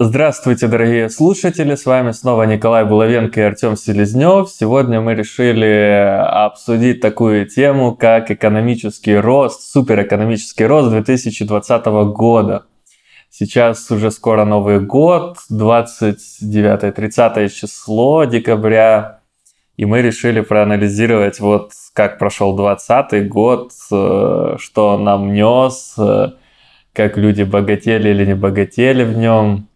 Здравствуйте, дорогие слушатели! С вами снова Николай Булавенко и Артем Селезнев. Сегодня мы решили обсудить такую тему, как экономический рост, суперэкономический рост 2020 года. Сейчас уже скоро Новый год, 29-30 число декабря, и мы решили проанализировать, вот как прошел 2020 год, э, что нам нес, э, как люди богатели или не богатели в нем,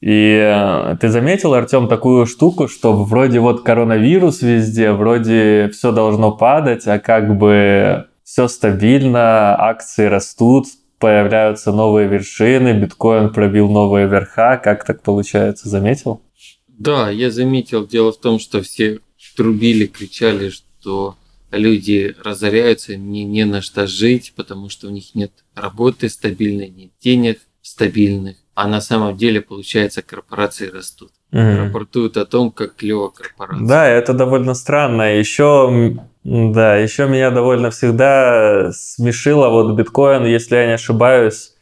и э, ты заметил, Артем, такую штуку, что вроде вот коронавирус везде, вроде все должно падать, а как бы все стабильно, акции растут, появляются новые вершины, биткоин пробил новые верха. Как так получается? Заметил? Да, я заметил. Дело в том, что все трубили, кричали, что люди разоряются, не, не на что жить, потому что у них нет работы стабильной, нет денег стабильных а на самом деле, получается, корпорации растут. Угу. Рапортуют о том, как клево корпорация. Да, это довольно странно. Еще, да, еще меня довольно всегда смешило вот биткоин, если я не ошибаюсь,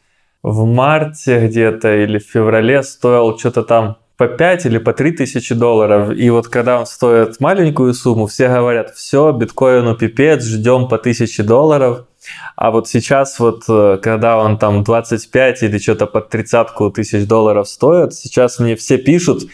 в марте где-то или в феврале стоил что-то там по 5 или по 3 тысячи долларов. И вот когда он стоит маленькую сумму, все говорят, все, биткоину пипец, ждем по 1000 долларов. А вот сейчас вот, э, когда он там 25 или что-то под 30 тысяч долларов стоит, сейчас мне все пишут,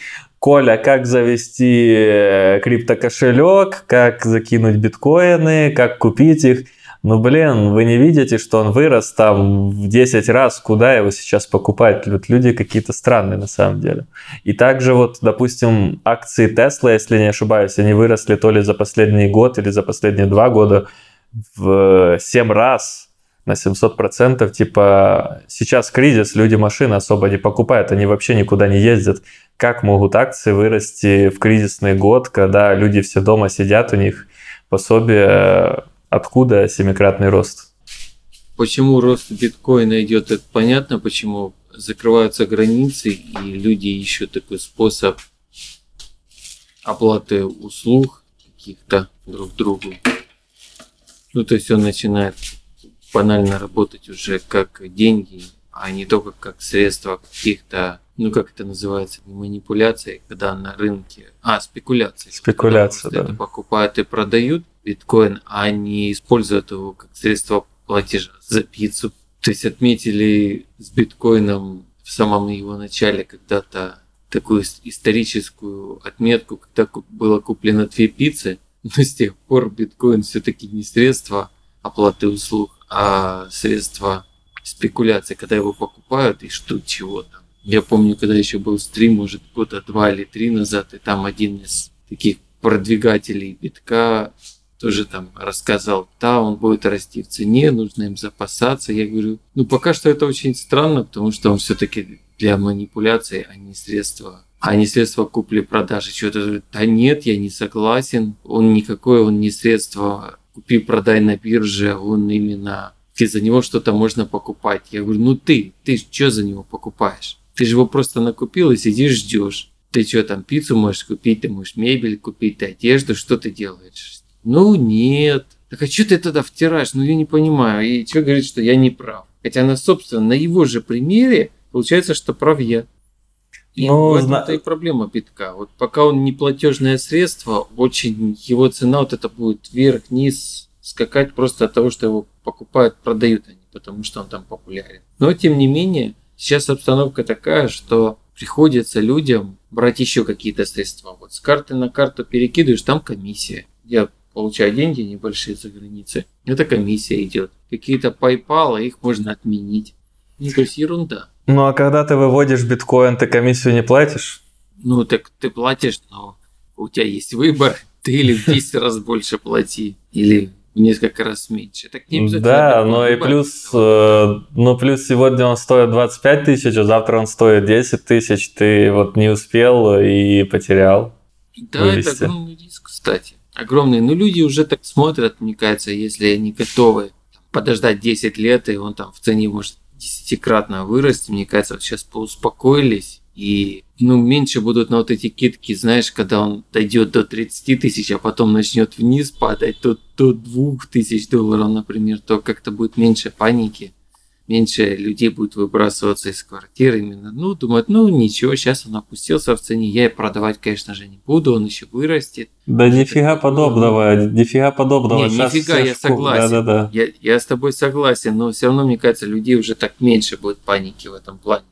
Коля, как завести э, криптокошелек, как закинуть биткоины, как купить их. Ну, блин, вы не видите, что он вырос там в 10 раз, куда его сейчас покупать? Вот люди какие-то странные на самом деле. И также вот, допустим, акции Tesla, если не ошибаюсь, они выросли то ли за последний год или за последние два года в 7 раз на 700 процентов, типа, сейчас кризис, люди машины особо не покупают, они вообще никуда не ездят. Как могут акции вырасти в кризисный год, когда люди все дома сидят, у них пособие, откуда семикратный рост? Почему рост биткоина идет, это понятно, почему закрываются границы, и люди ищут такой способ оплаты услуг каких-то друг другу. Ну, то есть он начинает банально работать уже как деньги, а не только как средство каких-то, ну как это называется, не манипуляции, когда на рынке, а спекуляции. Спекуляция, да. Это покупают и продают биткоин, а не используют его как средство платежа за пиццу. То есть отметили с биткоином в самом его начале когда-то такую историческую отметку, когда было куплено две пиццы, но с тех пор биткоин все-таки не средство оплаты услуг, а средство спекуляции, когда его покупают и что чего там. Я помню, когда еще был стрим, может, года два или три назад, и там один из таких продвигателей битка тоже там рассказал, да, он будет расти в цене, нужно им запасаться. Я говорю, ну пока что это очень странно, потому что он все-таки для манипуляции, а не средство а не средство купли-продажи. Что-то, да нет, я не согласен. Он никакое, он не средство купи-продай на бирже, он именно и за него что-то можно покупать. Я говорю, ну ты, ты что за него покупаешь? Ты же его просто накупил и сидишь ждешь. Ты что там, пиццу можешь купить, ты можешь мебель купить, ты одежду, что ты делаешь? Ну нет. Так а что ты тогда втираешь? Ну я не понимаю. И что говорит, что я не прав? Хотя на, собственно, на его же примере получается, что прав я. И ну, в этом-то и проблема битка. Вот пока он не платежное средство, очень его цена вот это будет вверх-вниз скакать просто от того, что его покупают, продают они, потому что он там популярен. Но тем не менее, сейчас обстановка такая, что приходится людям брать еще какие-то средства. Вот с карты на карту перекидываешь, там комиссия. Я получаю деньги небольшие за границей, это комиссия идет. Какие-то PayPal, их можно отменить. Ну, то есть ерунда. Ну а когда ты выводишь биткоин, ты комиссию не платишь? Ну так ты платишь, но у тебя есть выбор. Ты или в 10 раз больше плати, или в несколько раз меньше. Так не Да, но и плюс, э, ну плюс сегодня он стоит 25 тысяч, а завтра он стоит 10 тысяч. Ты вот не успел и потерял. Да, вывести. это огромный риск, кстати. Огромный. Но люди уже так смотрят, мне кажется, если они готовы подождать 10 лет, и он там в цене может десятикратно вырасти. Мне кажется, вот сейчас поуспокоились и ну, меньше будут на вот эти китки, знаешь, когда он дойдет до 30 тысяч, а потом начнет вниз падать, то до 2 тысяч долларов, например, то как-то будет меньше паники. Меньше людей будет выбрасываться из квартиры именно. Ну, думают, ну ничего, сейчас он опустился в цене, я продавать, конечно же, не буду, он еще вырастет. Да нифига подобного, нифига подобного. Не, нифига, я в ку- согласен. Да-да-да. Я, я с тобой согласен, но все равно, мне кажется, людей уже так меньше будет паники в этом плане.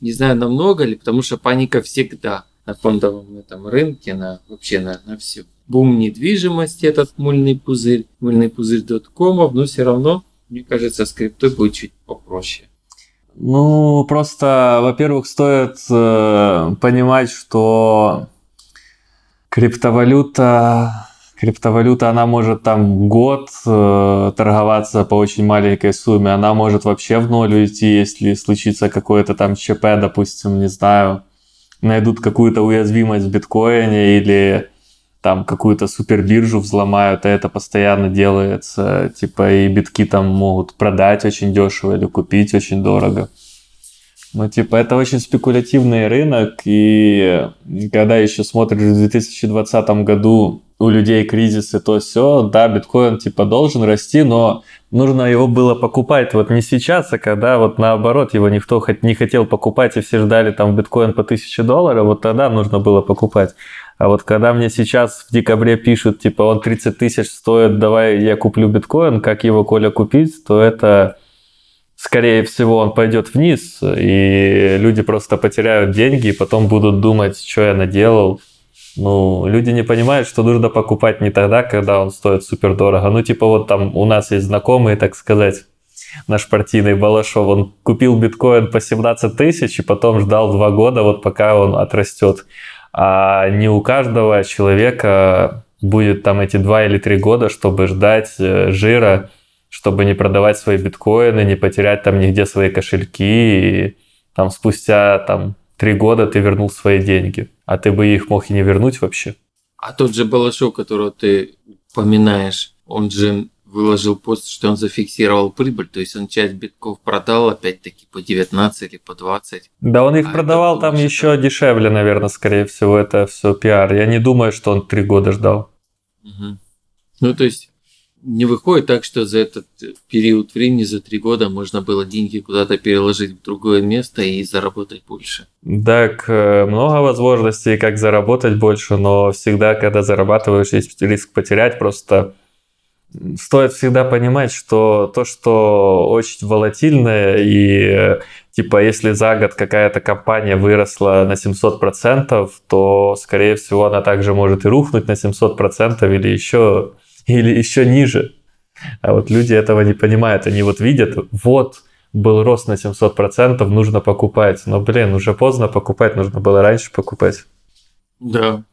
Не знаю, намного ли, потому что паника всегда на фондовом этом рынке, на вообще на, на все. Бум недвижимости, этот мыльный пузырь, мыльный пузырь доткомов, но все равно, мне кажется, с криптой будет чуть попроще. Ну, просто, во-первых, стоит э, понимать, что криптовалюта, криптовалюта, она может там год э, торговаться по очень маленькой сумме, она может вообще в ноль уйти, если случится какое-то там ЧП, допустим, не знаю, найдут какую-то уязвимость в биткоине или там какую-то супербиржу взломают, а это постоянно делается, типа и битки там могут продать очень дешево или купить очень дорого. Ну, типа, это очень спекулятивный рынок, и когда еще смотришь в 2020 году у людей кризисы, то все, да, биткоин типа должен расти, но нужно его было покупать вот не сейчас, а когда вот наоборот его никто хоть не хотел покупать, и все ждали там биткоин по 1000 долларов, вот тогда нужно было покупать. А вот когда мне сейчас в декабре пишут, типа, он 30 тысяч стоит, давай я куплю биткоин, как его, Коля, купить, то это, скорее всего, он пойдет вниз, и люди просто потеряют деньги, и потом будут думать, что я наделал. Ну, люди не понимают, что нужно покупать не тогда, когда он стоит супер дорого. Ну, типа, вот там у нас есть знакомый, так сказать, наш партийный Балашов, он купил биткоин по 17 тысяч и потом ждал два года, вот пока он отрастет. А не у каждого человека будет там эти два или три года, чтобы ждать э, жира, чтобы не продавать свои биткоины, не потерять там нигде свои кошельки. И там спустя там три года ты вернул свои деньги. А ты бы их мог и не вернуть вообще. А тот же Балашов, которого ты упоминаешь, он же выложил пост, что он зафиксировал прибыль, то есть он часть битков продал опять-таки по 19 или по 20. Да он их А продавал там получится- еще дешевле, наверное, скорее всего, это все пиар. Я не думаю, что он три года ждал. Мгм. Ну, то есть не выходит так, что за этот период времени, за три года, можно было деньги куда-то переложить в другое место и заработать больше. Так, э, много возможностей, как заработать больше, но всегда, когда зарабатываешь, есть риск потерять. Просто стоит всегда понимать, что то, что очень волатильное, и типа если за год какая-то компания выросла на 700%, то, скорее всего, она также может и рухнуть на 700% или еще, или еще ниже. А вот люди этого не понимают. Они вот видят, вот, был рост на 700%, нужно покупать. Но, блин, уже поздно покупать, нужно было раньше покупать. Да.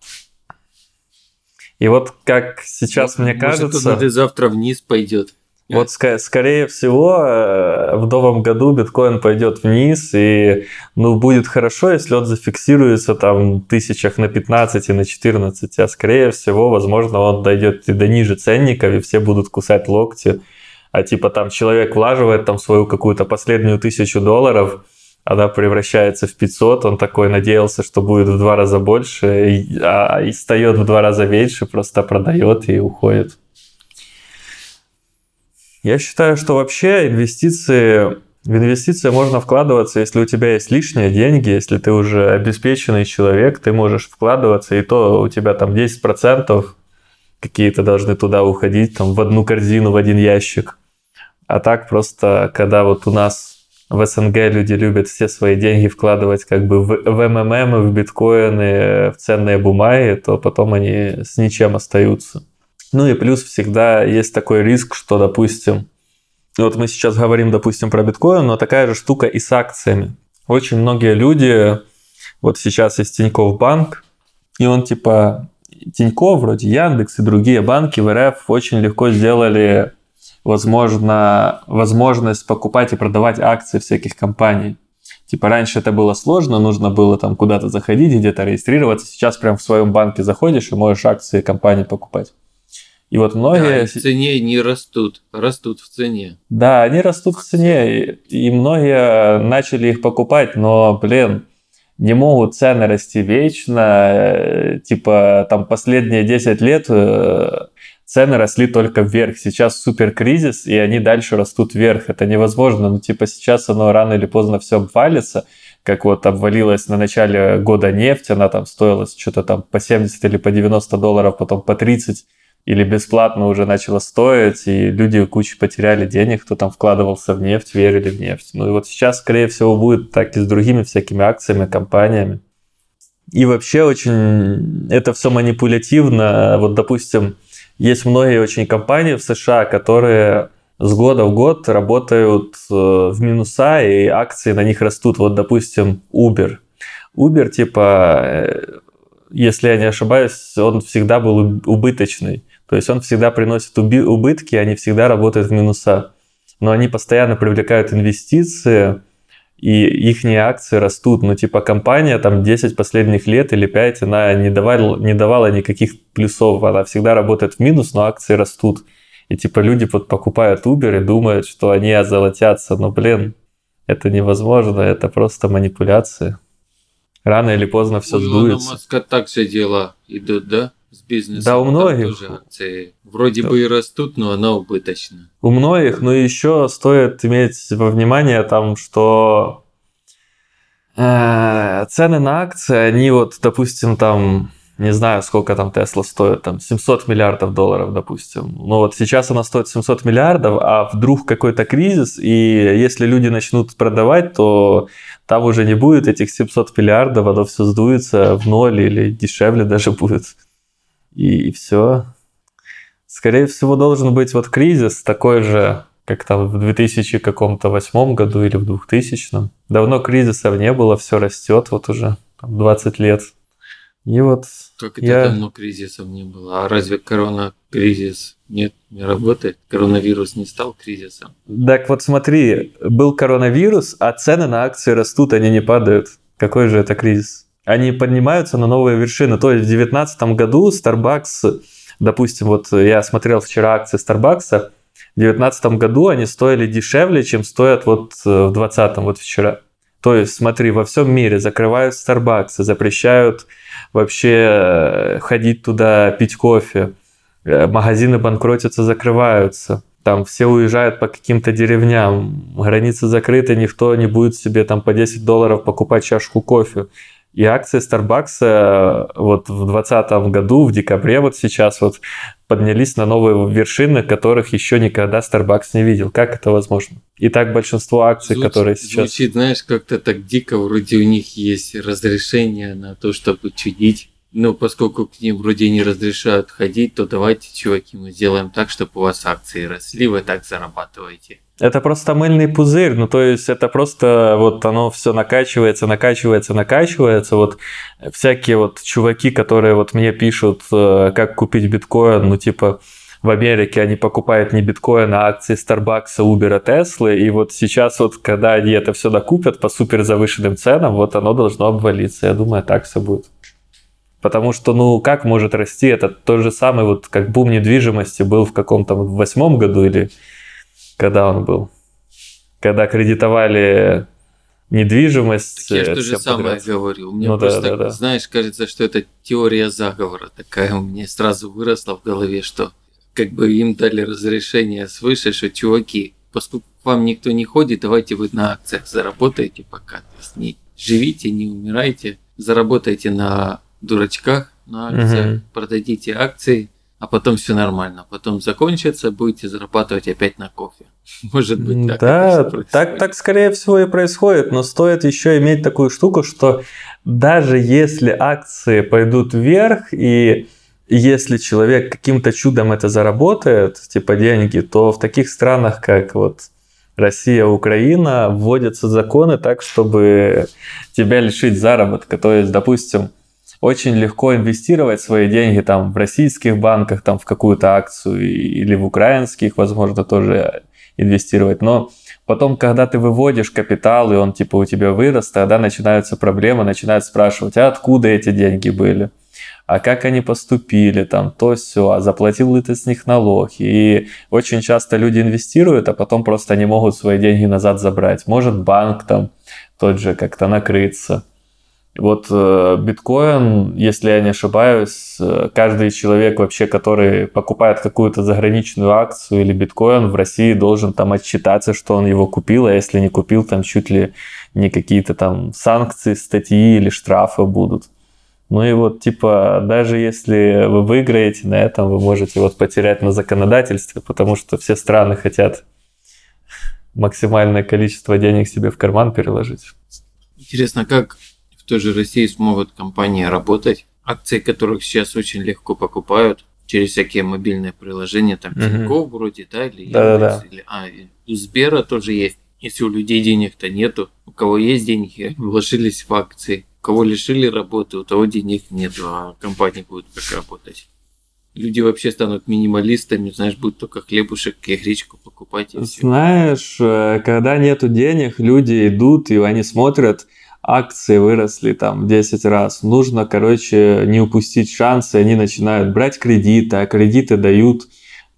И вот как сейчас мне кажется... Может, завтра вниз пойдет. Вот ска- скорее всего э, в новом году биткоин пойдет вниз и ну будет хорошо, если он зафиксируется там тысячах на 15 и на 14, а скорее всего, возможно, он дойдет и до ниже ценников и все будут кусать локти, а типа там человек влаживает там свою какую-то последнюю тысячу долларов, она превращается в 500, он такой надеялся, что будет в два раза больше, а, и встает в два раза меньше, просто продает и уходит. Я считаю, что вообще инвестиции, в инвестиции можно вкладываться, если у тебя есть лишние деньги, если ты уже обеспеченный человек, ты можешь вкладываться, и то у тебя там 10% какие-то должны туда уходить, там в одну корзину, в один ящик. А так просто, когда вот у нас в СНГ люди любят все свои деньги вкладывать как бы в, в МММ, в биткоины, в ценные бумаги, то потом они с ничем остаются. Ну и плюс всегда есть такой риск, что, допустим, вот мы сейчас говорим, допустим, про биткоин, но такая же штука и с акциями. Очень многие люди, вот сейчас есть Тинькофф банк, и он типа Тинькофф, вроде Яндекс и другие банки в РФ очень легко сделали, возможно, возможность покупать и продавать акции всяких компаний. Типа раньше это было сложно, нужно было там куда-то заходить, где-то регистрироваться. Сейчас прям в своем банке заходишь и можешь акции компании покупать. И вот Да, многие... и в цене не растут, растут в цене. Да, они растут в цене, и и многие начали их покупать, но, блин, не могут цены расти вечно. э, Типа, там последние 10 лет э, цены росли только вверх. Сейчас супер кризис, и они дальше растут вверх. Это невозможно. Ну, типа, сейчас оно рано или поздно все обвалится, как вот обвалилась на начале года нефть, она там стоила что-то там по 70 или по 90 долларов, потом по 30 или бесплатно уже начала стоить, и люди кучу потеряли денег, кто там вкладывался в нефть, верили в нефть. Ну и вот сейчас, скорее всего, будет так и с другими всякими акциями, компаниями. И вообще очень это все манипулятивно. Вот, допустим, есть многие очень компании в США, которые с года в год работают э, в минуса, и акции на них растут. Вот, допустим, Uber. Uber, типа, э, если я не ошибаюсь, он всегда был убыточный. То есть он всегда приносит убытки, они всегда работают в минуса. Но они постоянно привлекают инвестиции, и их акции растут. Ну, типа, компания там 10 последних лет или 5, она не давала, не давала никаких плюсов. Она всегда работает в минус, но акции растут. И типа люди вот покупают Uber и думают, что они озолотятся. Но, блин, это невозможно, это просто манипуляции. Рано или поздно все сдуется. У Маска так все дела идут, да? Бизнесом. Да, у многих. тоже акции вроде да. бы и растут, но она убыточна. У многих, но еще стоит иметь во внимание там, что э, цены на акции, они вот, допустим, там не знаю, сколько там Тесла стоит, там 700 миллиардов долларов, допустим. Но вот сейчас она стоит 700 миллиардов, а вдруг какой-то кризис, и если люди начнут продавать, то там уже не будет этих 700 миллиардов, оно все сдуется в ноль или дешевле даже будет. И, и все. Скорее всего, должен быть вот кризис такой же, как там в 2000 каком-то восьмом году или в 2000. Давно кризисов не было, все растет вот уже там, 20 лет. И вот как это я... давно кризисов не было? А разве корона-кризис нет, не работает? Коронавирус не стал кризисом? Так вот смотри, был коронавирус, а цены на акции растут, они не падают. Какой же это кризис? Они поднимаются на новые вершины. То есть в 2019 году Starbucks, допустим, вот я смотрел вчера акции Starbucks, в 2019 году они стоили дешевле, чем стоят вот э, в 2020, вот вчера. То есть, смотри, во всем мире закрывают Starbucks, запрещают вообще э, ходить туда, пить кофе. Э, магазины банкротятся, закрываются. Там все уезжают по каким-то деревням. Границы закрыты, никто не будет себе там по 10 долларов покупать чашку кофе. И акции Starbucks э, вот в 2020 году, в декабре вот сейчас вот поднялись на новые вершины, которых еще никогда Starbucks не видел. Как это возможно? И так большинство акций, звучит, которые сейчас... Звучит, знаешь, как-то так дико, вроде у них есть разрешение на то, чтобы чудить. Но поскольку к ним вроде не разрешают ходить, то давайте, чуваки, мы сделаем так, чтобы у вас акции росли, вы так зарабатываете. Это просто мыльный пузырь, ну то есть это просто вот оно все накачивается, накачивается, накачивается. Вот всякие вот чуваки, которые вот мне пишут, э, как купить биткоин, ну типа в Америке они покупают не биткоин, а акции Starbucks, Uber, Tesla, и вот сейчас вот, когда они это все докупят по супер завышенным ценам, вот оно должно обвалиться. Я думаю, так все будет. Потому что, ну, как может расти это тот же самый, вот как бум недвижимости был в каком-то восьмом году или когда он был? Когда кредитовали недвижимость. Так я же то же самое подряд. говорю. Мне ну, просто, да, да, да. знаешь, кажется, что это теория заговора такая у меня сразу выросла в голове, что как бы им дали разрешение свыше, что чуваки, поскольку к вам никто не ходит, давайте вы на акциях заработаете пока. То есть не живите, не умирайте, заработайте на дурачках, на акциях, угу. продадите акции, а потом все нормально. Потом закончится, будете зарабатывать опять на кофе. Может быть, так. Да, так, так скорее всего и происходит. Но стоит еще иметь такую штуку, что даже если акции пойдут вверх и если человек каким-то чудом это заработает, типа деньги, то в таких странах, как вот Россия, Украина, вводятся законы так, чтобы тебя лишить заработка. То есть, допустим, очень легко инвестировать свои деньги там в российских банках, там в какую-то акцию или в украинских, возможно, тоже инвестировать. Но потом, когда ты выводишь капитал, и он типа у тебя вырос, тогда начинаются проблемы, начинают спрашивать, а откуда эти деньги были? а как они поступили, там, то все, а заплатил ли ты с них налог. И очень часто люди инвестируют, а потом просто не могут свои деньги назад забрать. Может банк там тот же как-то накрыться Вот э, биткоин, если я не ошибаюсь, э, каждый человек вообще, который покупает какую-то заграничную акцию или биткоин в России, должен там отчитаться, что он его купил, а если не купил, там чуть ли не какие-то там санкции, статьи или штрафы будут. Ну и вот, типа, даже если вы выиграете на этом, вы можете вот потерять на законодательстве, потому что все страны хотят максимальное количество денег себе в карман переложить. Интересно, как той же России смогут компании работать, акции которых сейчас очень легко покупают через всякие мобильные приложения, там Тинькофф угу. вроде, да, или, да, да, или а, у Сбера тоже есть. Если у людей денег-то нету, у кого есть деньги, вложились в акции, у кого лишили работы, у того денег нету, а компания будет как работать. Люди вообще станут минималистами, знаешь, будут только хлебушек и гречку покупать. И знаешь, э, когда нету денег, люди идут и они смотрят, акции выросли там в 10 раз. Нужно, короче, не упустить шансы. Они начинают брать кредиты, а кредиты дают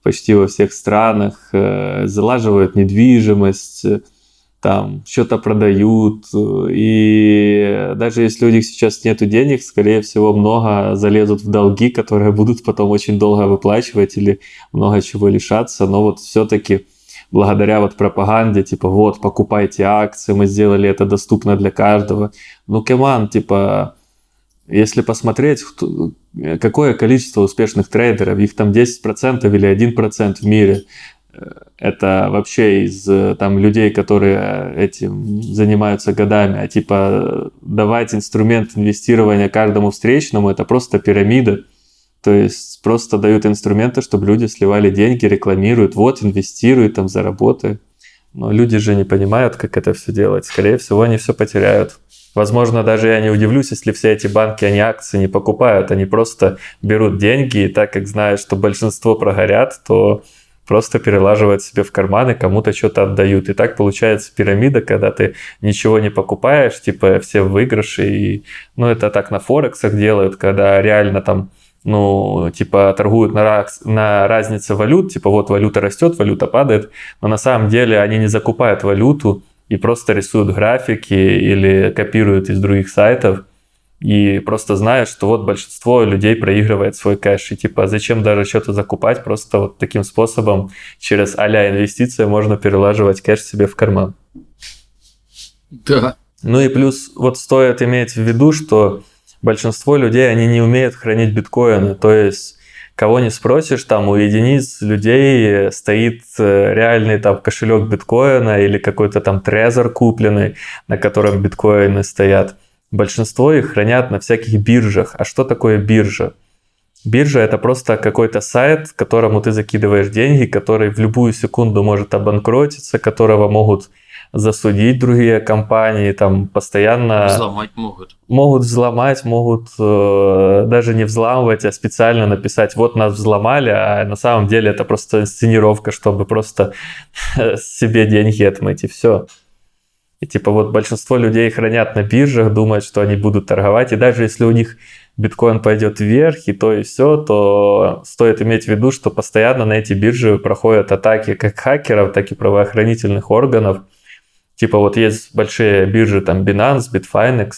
почти во всех странах, э, залаживают недвижимость, там что-то продают. И даже если у них сейчас нет денег, скорее всего, много залезут в долги, которые будут потом очень долго выплачивать или много чего лишаться. Но вот все-таки благодаря вот пропаганде, типа, вот, покупайте акции, мы сделали это доступно для каждого. Ну, кеман, типа, если посмотреть, какое количество успешных трейдеров, их там 10% или 1% в мире, э, это вообще из там людей, которые этим занимаются годами, а типа давать инструмент инвестирования каждому встречному, это просто пирамида, то есть просто дают инструменты, чтобы люди сливали деньги, рекламируют, вот, инвестируют, там, заработают. Но люди же не понимают, как это все делать. Скорее всего, они все потеряют. Возможно, даже я не удивлюсь, если все эти банки, они акции не покупают, они просто берут деньги, и так как знают, что большинство прогорят, то просто перелаживают себе в карманы, кому-то что-то отдают. И так получается пирамида, когда ты ничего не покупаешь, типа все в выигрыше. И, ну, это так на Форексах делают, когда реально там ну, типа, торгуют на, на разнице валют, типа, вот валюта растет, валюта падает, но на самом деле они не закупают валюту и просто рисуют графики или копируют из других сайтов, и просто знают, что вот большинство людей проигрывает свой кэш, и типа, зачем даже что-то закупать, просто вот таким способом через а-ля инвестиции можно перелаживать кэш себе в карман. Да. Ну и плюс вот стоит иметь в виду, что большинство людей, они не умеют хранить биткоины. То есть, кого не спросишь, там у единиц людей стоит э, реальный там кошелек биткоина или какой-то там трезор купленный, на котором биткоины стоят. Большинство их хранят на всяких биржах. А что такое биржа? Биржа это просто какой-то сайт, которому ты закидываешь деньги, который в любую секунду может обанкротиться, которого могут засудить другие компании, там постоянно... Взломать могут. Могут взломать, могут э, даже не взламывать, а специально написать, вот нас взломали, а на самом деле это просто инсценировка, чтобы просто себе деньги отмыть, и все. И типа вот большинство людей хранят на биржах, думают, что они будут торговать, и даже если у них биткоин пойдет вверх и то и все, то стоит иметь в виду, что постоянно на эти биржи проходят атаки как хакеров, так и правоохранительных органов – Типа вот есть большие биржи, там Binance, Bitfinex,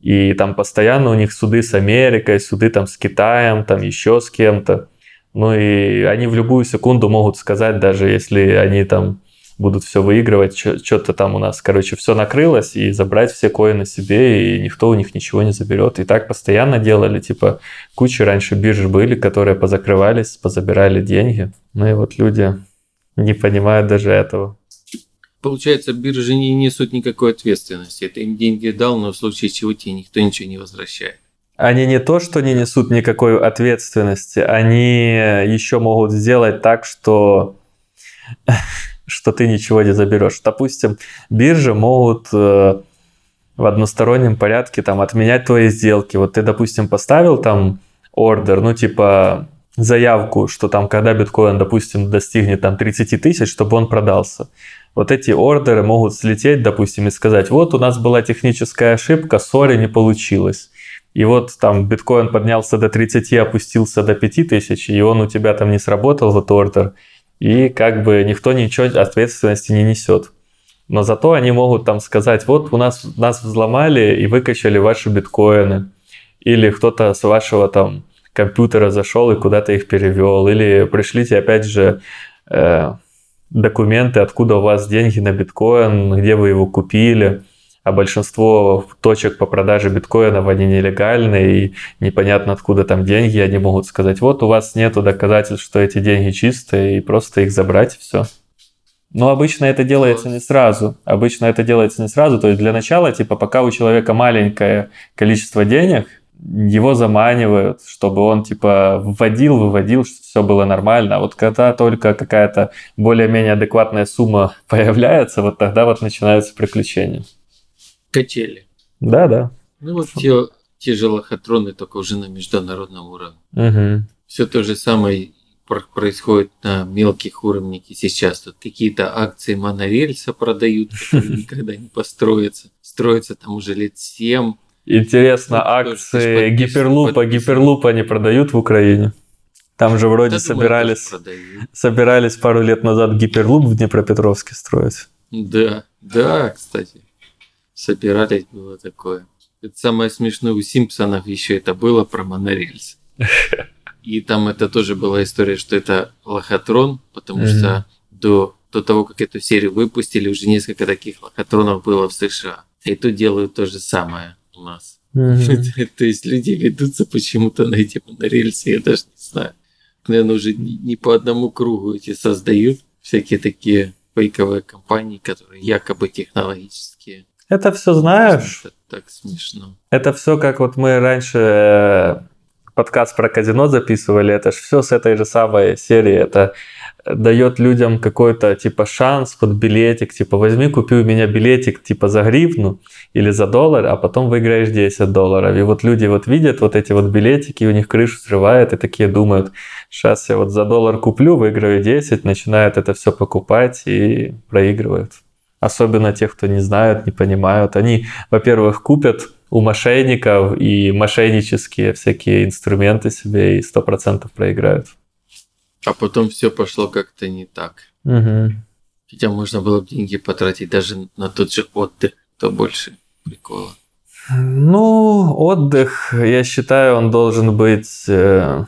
и там постоянно у них суды с Америкой, суды там с Китаем, там еще с кем-то. Ну и они в любую секунду могут сказать, даже если они там будут все выигрывать, что-то там у нас, короче, все накрылось, и забрать все коины себе, и никто у них ничего не заберет. И так постоянно делали, типа, куча раньше бирж были, которые позакрывались, позабирали деньги. Ну и вот люди не понимают даже этого. Получается, биржи не несут никакой ответственности. Ты им деньги дал, но в случае чего тебе никто ничего не возвращает. Они не то, что не несут никакой ответственности, они еще могут сделать так, что, что ты ничего не заберешь. Допустим, биржи могут э, в одностороннем порядке там отменять твои сделки. Вот ты, допустим, поставил там ордер, ну типа заявку, что там, когда биткоин, допустим, достигнет там 30 тысяч, чтобы он продался вот эти ордеры могут слететь, допустим, и сказать, вот у нас была техническая ошибка, сори, не получилось. И вот там биткоин поднялся до 30, опустился до 5000, и он у тебя там не сработал, вот ордер, и как бы никто ничего ответственности не несет. Но зато они могут там сказать, вот у нас нас взломали и выкачали ваши биткоины. Или кто-то с вашего там компьютера зашел и куда-то их перевел. Или пришлите опять же э, документы, откуда у вас деньги на биткоин, где вы его купили. А большинство точек по продаже биткоинов, они нелегальные, и непонятно откуда там деньги. Они могут сказать, вот у вас нету доказательств, что эти деньги чистые, и просто их забрать все. Но обычно это делается не сразу. Обычно это делается не сразу. То есть для начала, типа, пока у человека маленькое количество денег, его заманивают, чтобы он типа вводил, выводил, чтобы все было нормально. А вот когда только какая-то более-менее адекватная сумма появляется, вот тогда вот начинаются приключения. Качели. Да, да. Ну вот те, те же лохотроны, только уже на международном уровне. Угу. Все то же самое происходит на мелких уровнях и сейчас. Тут какие-то акции монорельса продают, которые никогда не построятся. Строятся там уже лет 7 Интересно, вот, акции гиперлупа, гиперлупа не продают в Украине? Там же вроде да, собирались, думаю, собирались пару лет назад гиперлуп в Днепропетровске строить. Да, да, кстати. Собирались, было такое. Это самое смешное у Симпсонов еще это было про монорельс. И там это тоже была история, что это лохотрон, потому mm-hmm. что до, до того, как эту серию выпустили, уже несколько таких лохотронов было в США. И тут делают то же самое у нас. Mm-hmm. То есть люди ведутся почему-то на эти монорельсы, я даже не знаю. Наверное, уже не по одному кругу эти создают всякие такие фейковые компании, которые якобы технологические. Это все знаешь. Это так смешно. Это все как вот мы раньше э, подкаст про казино записывали, это же все с этой же самой серии. Это дает людям какой-то типа шанс под билетик, типа возьми, купи у меня билетик типа за гривну или за доллар, а потом выиграешь 10 долларов. И вот люди вот видят вот эти вот билетики, у них крышу срывает и такие думают, сейчас я вот за доллар куплю, выиграю 10, начинают это все покупать и проигрывают. Особенно тех, кто не знают, не понимают. Они, во-первых, купят у мошенников и мошеннические всякие инструменты себе и 100% проиграют. А потом все пошло как-то не так. Угу. Хотя можно было бы деньги потратить даже на тот же отдых, то больше прикола. Ну, отдых, я считаю, он должен быть э,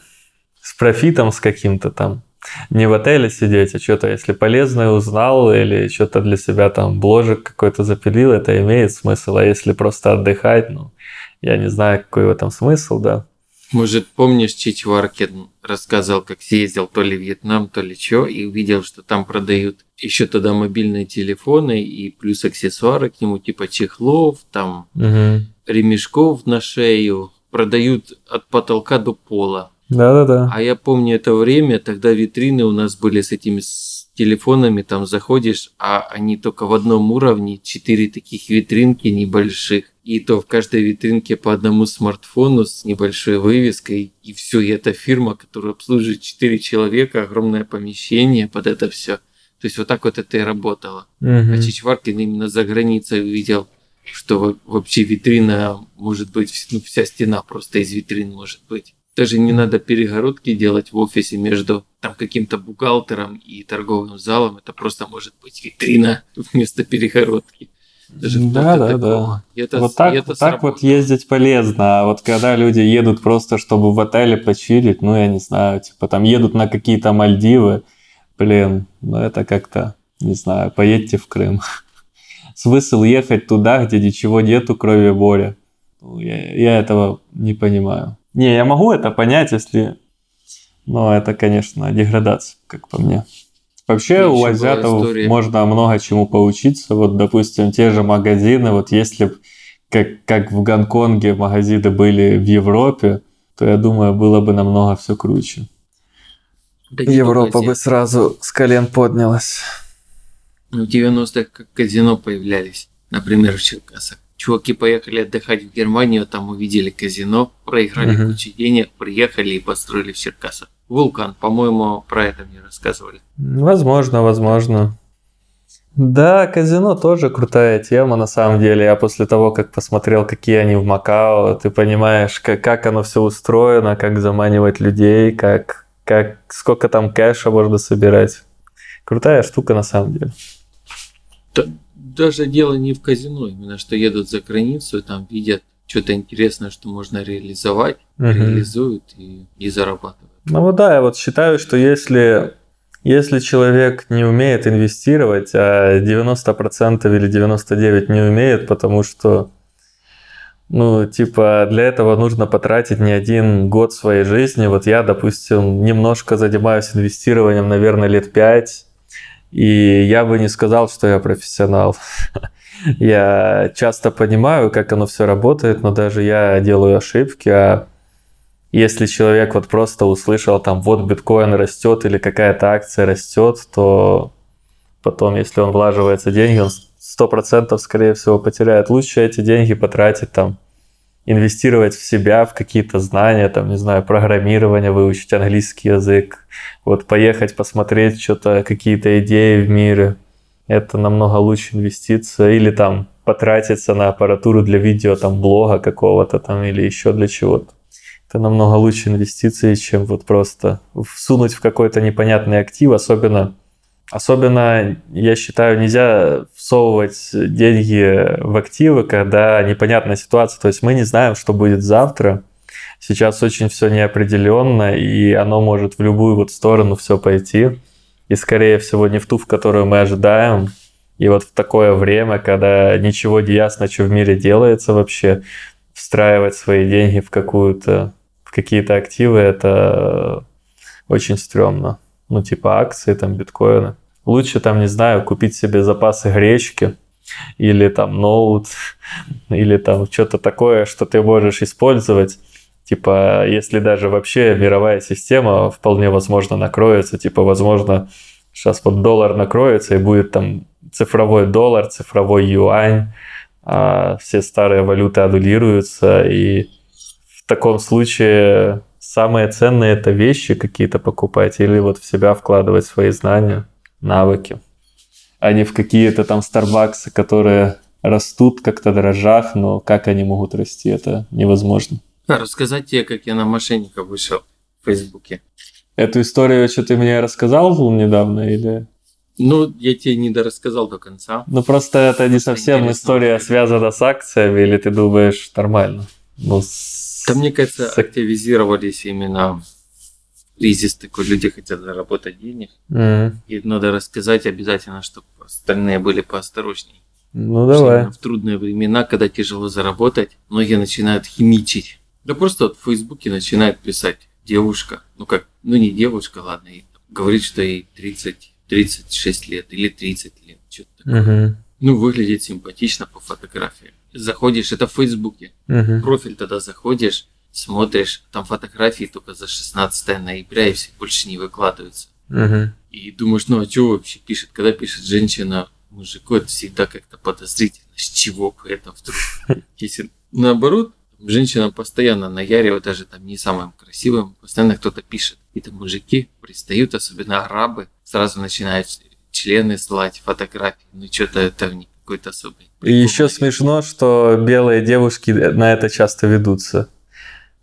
с профитом с каким-то там. Не в отеле сидеть, а что-то, если полезное узнал или что-то для себя там бложек какой-то запилил, это имеет смысл. А если просто отдыхать, ну, я не знаю, какой в этом смысл, да. Может, помнишь, Чичваркин рассказывал, как съездил то ли в Вьетнам, то ли что, и увидел, что там продают еще тогда мобильные телефоны и плюс аксессуары к нему, типа чехлов, там угу. ремешков на шею, продают от потолка до пола. Да-да-да. А я помню это время, тогда витрины у нас были с этими телефонами, там заходишь, а они только в одном уровне, четыре таких витринки небольших. И то в каждой витринке по одному смартфону с небольшой вывеской. И все, и это фирма, которая обслуживает четыре человека, огромное помещение под это все. То есть вот так вот это и работало. Угу. А Чичваркин именно за границей увидел, что вообще витрина может быть, ну, вся стена просто из витрин может быть. Даже не надо перегородки делать в офисе между там каким-то бухгалтером и торговым залом. Это просто может быть витрина вместо перегородки. Даже да, да, да. это, вот так, это так вот ездить полезно. А вот когда люди едут просто, чтобы в отеле почилить, ну, я не знаю, типа там едут на какие-то Мальдивы, блин, ну это как-то, не знаю, поедьте в Крым. Смысл ехать туда, где ничего нету, кроме моря. Ну, я, я этого не понимаю. Не, я могу это понять, если... Но это, конечно, деградация, как по мне. Вообще у азиатов можно много чему поучиться. Вот, допустим, те же магазины, вот если как, как в Гонконге магазины были в Европе, то я думаю, было бы намного все круче. Да Европа бы сразу с колен поднялась. В 90-х казино появлялись, например, в Черкасах чуваки поехали отдыхать в Германию, там увидели казино, проиграли uh-huh. кучу денег, приехали и построили в Черкасах. Вулкан, по-моему, про это мне рассказывали. Возможно, возможно. Да, казино тоже крутая тема на самом деле. Я после того, как посмотрел, какие они в Макао, ты понимаешь, как, как оно все устроено, как заманивать людей, как, как, сколько там кэша можно собирать. Крутая штука на самом деле. Даже дело не в казино, именно что едут за границу, там видят что-то интересное, что можно реализовать, Мгм. реализуют и, и зарабатывают. Ну вот да, я вот считаю, что если, если человек не умеет инвестировать, а 90% или 99% не умеет, потому что, ну, типа, для этого нужно потратить не один год своей жизни. Вот я, допустим, немножко занимаюсь инвестированием, наверное, лет 5, и я бы не сказал, что я профессионал. Я часто понимаю, как оно все работает, но даже я делаю ошибки, а если человек вот просто услышал там, вот биткоин растет или какая-то акция растет, то потом, если он влаживается деньги, он сто процентов, скорее всего, потеряет. Лучше эти деньги потратить там, инвестировать в себя, в какие-то знания, там, не знаю, программирование, выучить английский язык, вот поехать посмотреть что-то, какие-то идеи в мире. Это намного лучше инвестиция. Или там потратиться на аппаратуру для видео, там, блога какого-то там, или еще для чего-то. Это намного лучше инвестиции, чем вот просто всунуть в какой-то непонятный актив, особенно Особенно, я считаю, нельзя всовывать деньги в активы, когда непонятная ситуация. То есть мы не знаем, что будет завтра. Сейчас очень все неопределенно, и оно может в любую вот сторону все пойти. И, скорее всего, не в ту, в которую мы ожидаем. И вот в такое время, когда ничего не ясно, что в мире делается вообще, встраивать свои деньги в какую-то в какие-то активы, это очень стрёмно ну, типа акции, там, биткоины. Лучше, там, не знаю, купить себе запасы гречки или там ноут, или там что-то такое, что ты можешь использовать. Типа, если даже вообще мировая система вполне возможно накроется, типа, возможно, сейчас вот доллар накроется и будет там цифровой доллар, цифровой юань, а все старые валюты аннулируются, и в таком случае самые ценные это вещи какие-то покупать или вот в себя вкладывать свои знания, навыки, а не в какие-то там Старбаксы, которые растут как-то дрожжах, но как они могут расти, это невозможно. А, рассказать тебе, как я на мошенника вышел в Фейсбуке. Эту историю, что ты мне рассказал недавно, или... Ну, я тебе не дорассказал до конца. Ну, просто это не совсем история связана с акциями, или ты думаешь нормально? Ну, с- Там, мне кажется, активизировались именно кризис такой, люди хотят заработать денег. М, И надо рассказать обязательно, чтобы остальные были поосторожней. Ну, Потому давай. В трудные времена, когда тяжело заработать, многие начинают химичить. Да просто вот в Фейсбуке начинает писать девушка, ну как, ну не девушка, ладно, и говорит, что ей 30, 36 лет или 30 лет, что-то такое. Мгм, Ну, выглядит симпатично по фотографии. Заходишь, это в Фейсбуке, мгм. профиль тогда заходишь, смотришь, там фотографии только за 16 ноября и все больше не выкладываются. Мгм. И думаешь, ну а что вообще пишет? Когда пишет женщина мужику, это всегда как-то подозрительно. С чего бы это вдруг? Если наоборот, женщина постоянно наяривает, даже там не самым красивым, постоянно кто-то пишет. И там мужики пристают, особенно арабы, сразу начинают члены слать, фотографии. Ну что-то это не какой-то особый. И прикол, еще смешно, что белые девушки на это часто ведутся.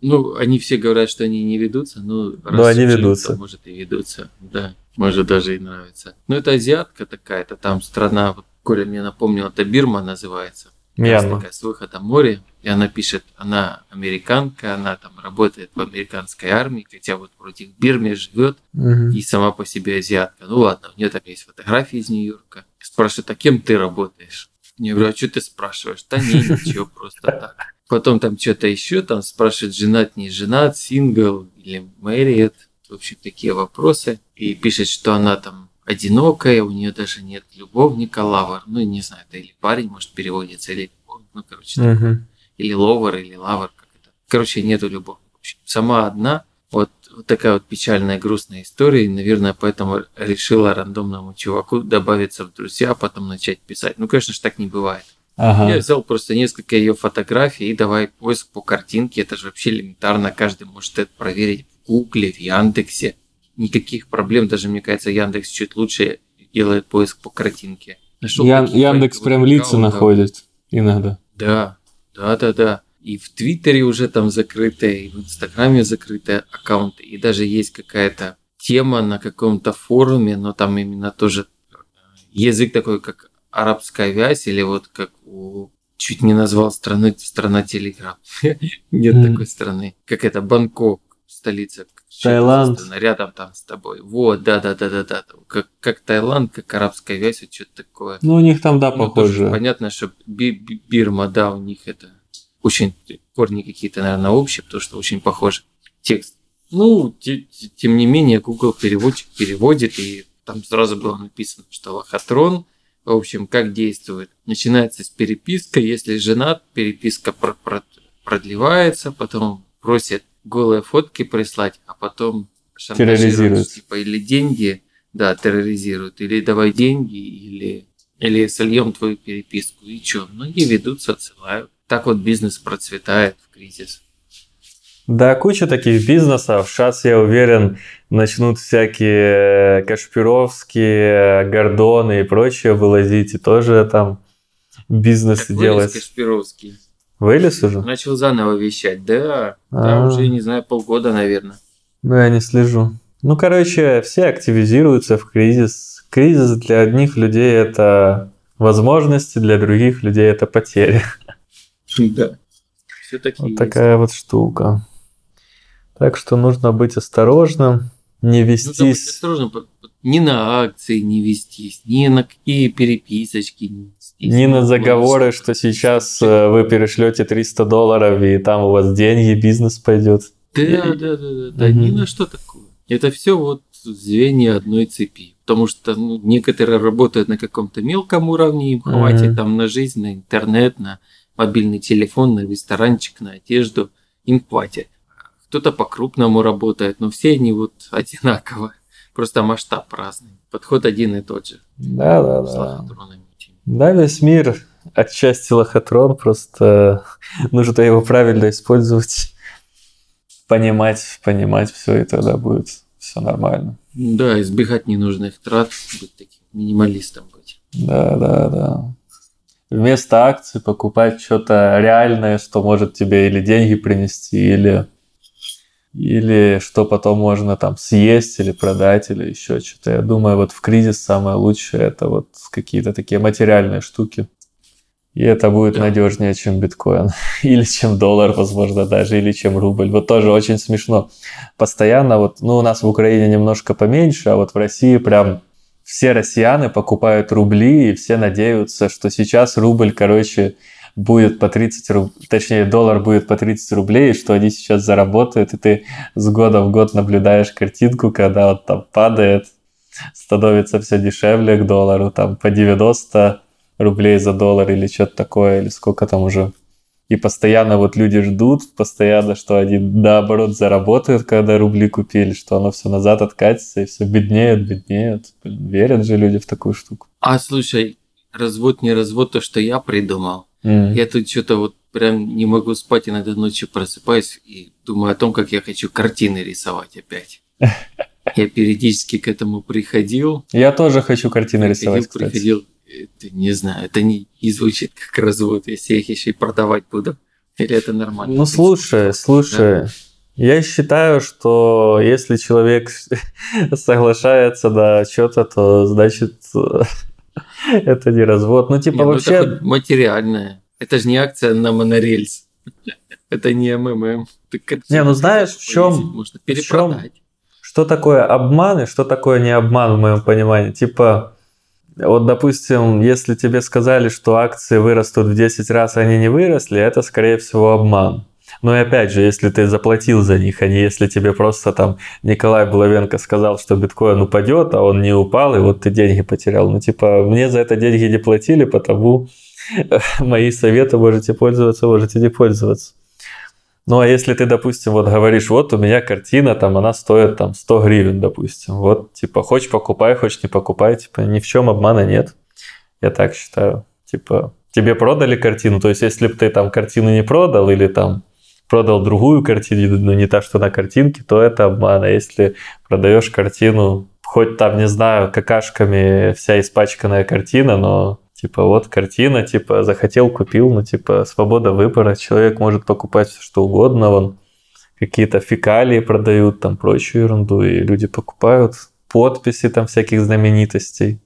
Ну, они все говорят, что они не ведутся, но раз Но они живут, ведутся. то, может и ведутся, да, может даже и нравится. Но это азиатка такая-то, там страна, вот Коля мне напомнил, это Бирма называется. Мьянма. такая с выхода море, и она пишет, она американка, она там работает в американской армии, хотя вот против Бирме живет, Мгм. и сама по себе азиатка. Ну ладно, у нее там есть фотографии из Нью-Йорка. Спрашивает, а кем ты работаешь? Я говорю, а что ты спрашиваешь? Да не, ничего, просто так. Потом там что-то еще, там спрашивает, женат, не женат, сингл или married. В общем, такие вопросы. И пишет, что она там одинокая, у нее даже нет любовника, лавр. Ну, не знаю, это или парень, может, переводится, или. Ну, короче, Мгм. или ловер, или лавр, как это. Короче, нету любовника. В общем, сама одна. Вот, вот такая вот печальная, грустная история. И, наверное, поэтому решила рандомному чуваку добавиться в друзья, а потом начать писать. Ну, конечно же, так не бывает. Я Ага. взял просто несколько ее фотографий и давай поиск по картинке. Это же вообще элементарно. Каждый может это проверить в Гугле, в Яндексе. Никаких проблем. Даже, мне кажется, Яндекс чуть лучше делает поиск по картинке. Нашел таких Яндекс прям лица находит иногда. Да, да, да, да. И в Твиттере уже там закрытые, и в Инстаграме закрытые аккаунты, и даже есть какая-то тема на каком-то форуме, но там именно тоже язык такой, как арабская вязь или вот как у чуть не назвал страны страна Телеграм. Нет такой страны. Как это Бангкок, столица. Таиланд. страна? Рядом там с тобой. Вот, да, да, да, да, да. Как, как Таиланд, как арабская вязь, вот что-то такое. Ну, у них там, да, Ну, похоже. понятно, что Би- Би- Бирма, да, у них это очень корни какие-то, наверное, общие, потому что очень похож текст. Ну, те- те- тем не менее, Google переводчик переводит, и там сразу было написано, что лохотрон, в общем, как действует. Начинается с переписка, если женат, переписка про- про- продлевается, потом просит голые фотки прислать, а потом шантажируют, Терроризирует. типа, или деньги, да, терроризируют, или давай деньги, или, или сольем твою переписку, и что? Многие ведутся, отсылают. Так вот бизнес процветает в кризис. Да, куча таких бизнесов. Сейчас, я уверен, начнут всякие Кашпировские, Гордоны и прочее вылазить и тоже там бизнес Так вылез делать. Кашпировский. Вылез уже? Начал заново вещать. Да, А. да, уже, не знаю, полгода, наверное. Ну, я не слежу. Ну, короче, все активизируются в кризис. Кризис для одних людей это возможности, для других людей это потери. Да. Все такие Вот такая вот штука. Так что нужно быть осторожным, не Нужно быть вестись. осторожным. Ни на акции не вестись, ни на какие переписочки не вестись. Не на заговоры, что сейчас э, вы перешлете 300 долларов, и там у вас деньги, бизнес пойдет. Да, да, да, да, да, Мгм. ни на что такое. Это все вот звенья одной цепи. Потому что ну, некоторые работают на каком-то мелком уровне, им хватит Мгм. там на жизнь, на интернет, на мобильный телефон, на ресторанчик, на одежду. Им хватит. Кто-то по-крупному работает, но все они вот одинаково. Просто масштаб разный. Подход один и тот же. Да, да, С да. лохотронами этими. Да, весь мир отчасти лохотрон, просто нужно его правильно использовать, понимать, понимать все, и тогда будет все нормально. Да, избегать ненужных трат, быть таким минималистом быть. Да, да, да. Вместо акций покупать что-то реальное, что может тебе или деньги принести, или, или что потом можно там съесть или продать, или еще что-то. Я думаю, вот в кризис самое лучшее это вот какие-то такие материальные штуки. И это будет Да. надежнее, чем биткоин. Или чем доллар, возможно, даже, или чем рубль. Вот тоже очень смешно. Постоянно вот, ну, у нас в Украине немножко поменьше, а вот в России прям все россияне покупают рубли, и все надеются, что сейчас рубль, короче, будет по 30 рублей, точнее, доллар будет по 30 рублей, и что они сейчас заработают, и ты с года в год наблюдаешь картинку, когда вот там падает, становится все дешевле к доллару, там по 90 рублей за доллар или что-то такое, или сколько там уже. И постоянно вот люди ждут, постоянно, что они наоборот заработают, когда рубли купили, что оно все назад откатится, и все беднеет, беднеет. Блин, верят же люди в такую штуку. А слушай, развод не развод, то, что я придумал. М. Я тут что-то вот прям не могу спать, иногда ночью просыпаюсь и думаю о том, как я хочу картины рисовать опять. Я периодически к этому приходил. Я тоже хочу картины рисовать, приходил, кстати. приходил. Это, не знаю, это не, не звучит как развод, если я их еще и продавать буду. Или это нормально? Ну, слушай, слушай. Я считаю, что если человек соглашается на что-то, то значит это не развод. Ну, типа, Не, ну, вообще... это хоть материальное. Это же не акция на монорельс. Это не МММ. Не, ну знаешь, в чем- Можно в перепродать. Что такое обман и что такое не обман в моем понимании? Типа, вот, допустим, если тебе сказали, что акции вырастут в 10 раз, а они не выросли, это, скорее всего, обман. Но и опять же, если ты заплатил за них, а не если тебе просто там Николай Булавенко сказал, что биткоин упадет, а он не упал, и вот ты деньги потерял. Ну, типа, мне за это деньги не платили, потому мои советы можете пользоваться, можете не пользоваться. Ну, а если ты, допустим, вот говоришь, вот у меня картина, там, она стоит там 100 гривен, допустим. Вот, типа, хочешь покупай, хочешь не покупай, типа, ни в чем обмана нет. Я так считаю. Типа, тебе продали картину, то есть, если бы ты там картину не продал или там продал другую картину, но не та, что на картинке, то это обман. А если продаешь картину, хоть там, не знаю, какашками вся испачканная картина, но типа вот картина, типа захотел, купил, ну типа свобода выбора, человек может покупать все что угодно, вон какие-то фекалии продают, там прочую ерунду, и люди покупают подписи там всяких знаменитостей.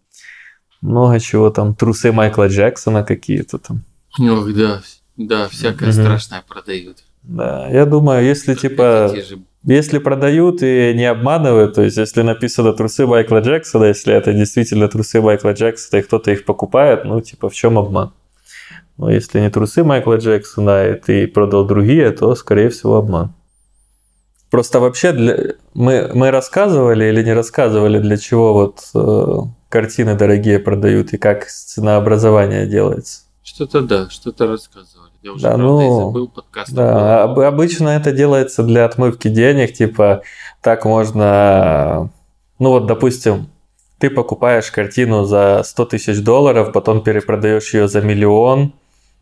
много чего там, трусы Майкла Джексона какие-то там. Ох, да, да, всякое Мгм. страшное продают. Да, я думаю, если типа, Те же если продают и не обманывают, то есть если написано трусы Майкла Джексона, если это действительно трусы Майкла Джексона и кто-то их покупает, ну типа в чем обман? Но если не трусы Майкла Джексона, и ты продал другие, то скорее всего обман. Просто вообще для... мы, мы рассказывали или не рассказывали, для чего вот э, картины дорогие продают и как ценообразование делается. Что-то да, что-то рассказывали. Я уже Да, правда, ну, забыл подкаст. Да, об- обычно это делается для отмывки денег, типа так можно, ну вот, допустим, ты покупаешь картину за 100 тысяч долларов, потом перепродаешь ее за миллион,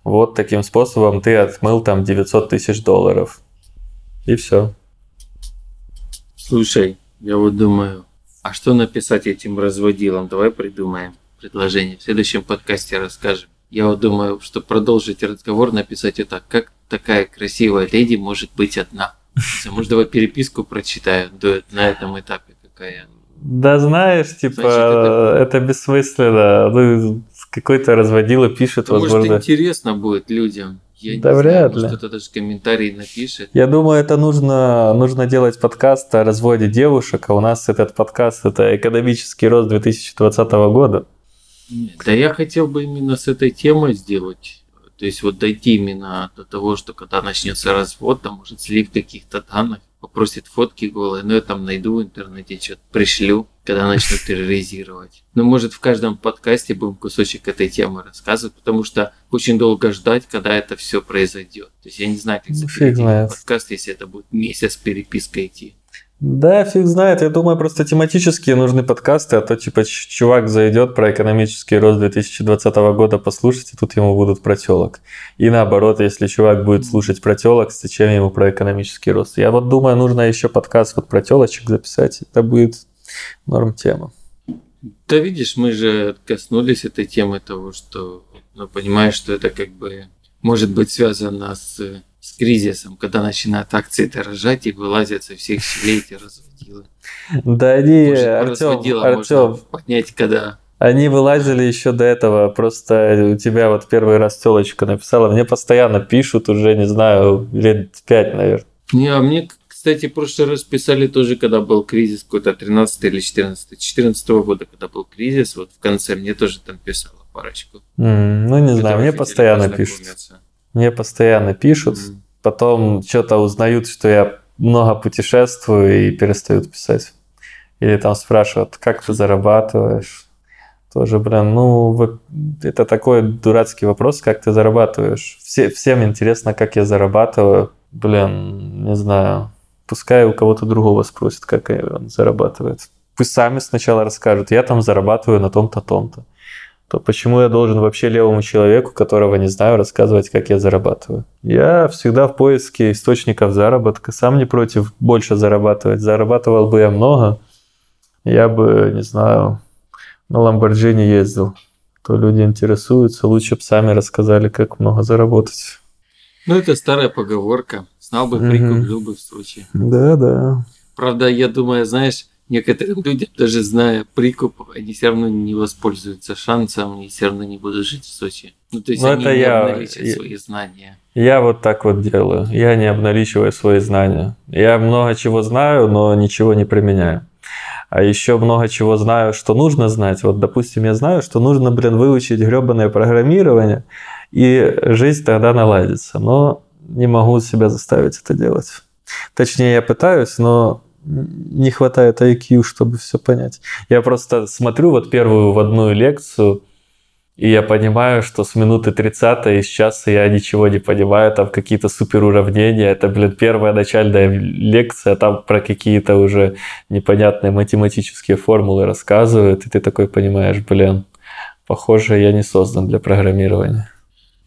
вот таким способом ты отмыл там 900 тысяч долларов. И все. Слушай, я вот думаю, а что написать этим разводилам? Давай придумаем предложение. В следующем подкасте расскажем. Я вот думаю, что продолжить разговор, написать это, как такая красивая леди может быть одна. Может, давай переписку прочитаю до, на этом этапе, какая. Да знаешь, типа, Значит, это- это бессмысленно. Ну, какой-то разводила пишет, Ну, Может, возможно. интересно будет людям. Я не Да знаю, вряд может, ли. кто-то даже комментарий напишет. Я думаю, это нужно, нужно делать подкаст о разводе девушек, а у нас этот подкаст – это экономический рост 2020 года. Да я хотел бы именно с этой темой сделать. То есть вот дойти именно до того, что когда начнется развод, там может слив каких-то данных, попросит фотки голые, но я там найду в интернете, что-то пришлю, когда начнут терроризировать. Но может в каждом подкасте будем кусочек этой темы рассказывать, потому что очень долго ждать, когда это все произойдет. То есть я не знаю, как Ну, знает. подкаст, если это будет месяц переписка идти. Да, фиг знает. Я думаю, просто тематические нужны подкасты, а то типа чувак зайдет про экономический рост 2020 года послушать, и тут ему будут про телок. И наоборот, если чувак будет слушать про телок, зачем ему про экономический рост? Я вот думаю, нужно еще подкаст вот про телочек записать. Это будет норм тема. Да видишь, мы же коснулись этой темы того, что, ну, понимаешь, что это как бы может быть связано с, с кризисом, когда начинают акции дорожать и вылазят со всех щелей эти разводилы. Да они, Артем, Артем, можно поднять, когда... Они вылазили еще до этого. Просто у тебя вот первый раз телочка написала. Мне постоянно пишут уже, не знаю, лет пять, наверное. Не, а мне, кстати, в прошлый раз писали тоже, когда был кризис какой-то 13 или 14 14 года, когда был кризис, вот в конце мне тоже там писала парочку. М, Ну, не знаю, мне постоянно пишут. Мне постоянно пишут. М. Потом что-то узнают, что я много путешествую и перестают писать. Или там спрашивают, как ты зарабатываешь. Тоже, блин, ну, это такой дурацкий вопрос, как ты зарабатываешь. Все, всем интересно, как я зарабатываю. Блин, не знаю. Пускай у кого-то другого спросят, как он зарабатывает. Пусть сами сначала расскажут. Я там зарабатываю на том-то, том-то. То почему я должен вообще левому человеку, которого не знаю, рассказывать, как я зарабатываю? Я всегда в поиске источников заработка. Сам не против больше зарабатывать. Зарабатывал бы я много, я бы, не знаю, на Ламборджини ездил. То люди интересуются, лучше бы сами рассказали, как много заработать. Ну, это старая поговорка. Знал бы прикуп, в Сочи. Да, да. Правда, я думаю, знаешь, некоторым людям, даже зная прикуп, они все равно не воспользуются шансом, они все равно не будут жить в Сочи. Ну, то есть Ну, они это не я- обналичат я- свои знания. Я вот так вот делаю. Я не обналичиваю свои знания. Я много чего знаю, но ничего не применяю. А еще много чего знаю, что нужно знать. Вот, допустим, я знаю, что нужно, блин, выучить гребаное программирование, и жизнь тогда наладится. Но не могу себя заставить это делать. Точнее, я пытаюсь, но не хватает IQ, чтобы все понять. Я просто смотрю вот первую вводную лекцию, и я понимаю, что с минуты 30 из часа я ничего не понимаю, там какие-то супер уравнения. Это, блин, первая начальная лекция, там про какие-то уже непонятные математические формулы рассказывают, и ты такой понимаешь, блин, похоже, я не создан для программирования.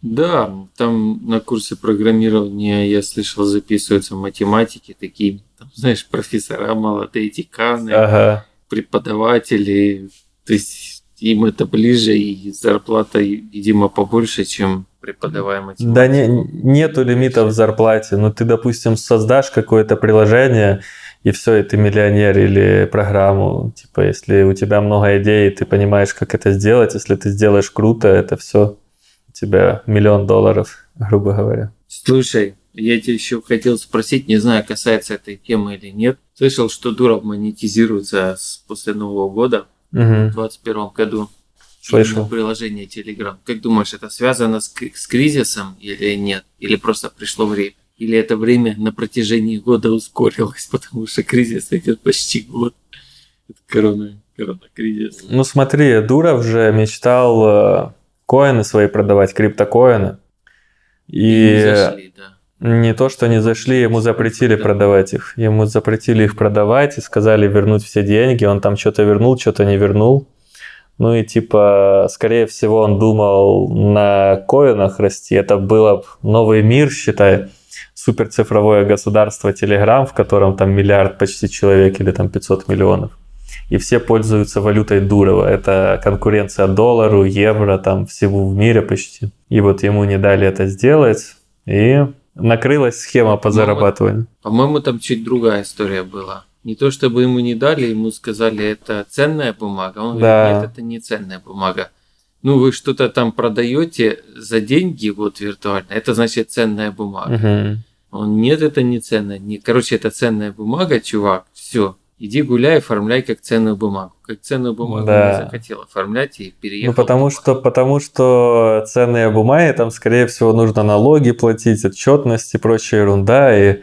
Да, там на курсе программирования, я слышал, записываются математики, такие, знаешь, профессора, молодые деканы, Ага. преподаватели. То есть им это ближе, и зарплата, видимо, побольше, чем преподавая математику. Да не, нету лимитов в зарплате. Ну, ты, допустим, создашь какое-то приложение, и все, и ты миллионер или программу. Типа, если у тебя много идей, ты понимаешь, как это сделать, если ты сделаешь круто, это все у тебя миллион долларов, грубо говоря. Слушай, я тебе еще хотел спросить, не знаю, касается этой темы или нет. Слышал, что Дуров монетизируется с после Нового года Угу. в 2021 году. Слышал. Приложение Telegram. Как думаешь, это связано с, с кризисом или нет? Или просто пришло время? Или это время на протяжении года ускорилось, потому что кризис идет почти год? Это корона, корона-кризис. Ну смотри, Дуров же мечтал э, коины свои продавать, криптокоины. И не зашли, да. Не то, что не зашли, ему запретили Да. продавать их. Ему запретили их продавать и сказали вернуть все деньги. Он там что-то вернул, что-то не вернул. Ну и типа, скорее всего, он думал на коинах расти. Это было новый мир, считай, суперцифровое государство Телеграм, в котором там миллиард почти человек или там 500 миллионов. И все пользуются валютой Дурова. Это конкуренция доллару, евро, там всего в мире почти. И вот ему не дали это сделать. И накрылась схема по Ну, зарабатыванию. По-моему, там чуть другая история была. Не то, чтобы ему не дали, ему сказали, это ценная бумага. Он Да. говорит, нет, это не ценная бумага. Ну, вы что-то там продаете за деньги, вот виртуально, это значит ценная бумага. Мгм. Он, нет, это не ценная. Не, короче, это ценная бумага, чувак, все. Иди гуляй, оформляй как ценную бумагу. Как ценную бумагу Да. не захотел оформлять и переехал. Ну, потому что, потому что ценные бумаги, там, скорее всего, нужно налоги платить, отчетность и прочая ерунда. И,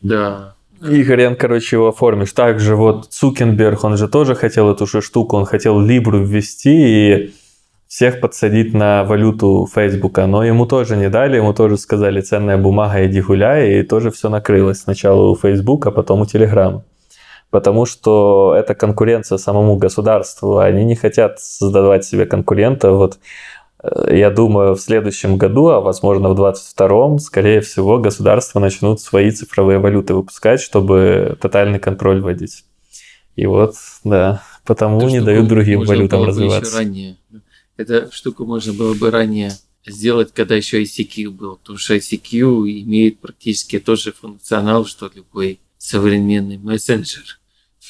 Да. и хрен, короче, его оформишь. Также вот Цукенберг, он же тоже хотел эту же штуку, он хотел Либру ввести и всех подсадить на валюту Фейсбука, но ему тоже не дали, ему тоже сказали ценная бумага, иди гуляй, и тоже все накрылось. Сначала у Фейсбука, потом у Телеграма. Потому что это конкуренция самому государству, они не хотят создавать себе конкурента. Вот э, я думаю, в следующем году, а возможно в 22-м, скорее всего, государства начнут свои цифровые валюты выпускать, чтобы тотальный контроль вводить. И вот, да, потому Эту не дают другим валютам развиваться. ранее. Эту штуку можно было бы ранее сделать, когда еще ICQ был, потому что ICQ имеет практически тот же функционал, что любой современный мессенджер.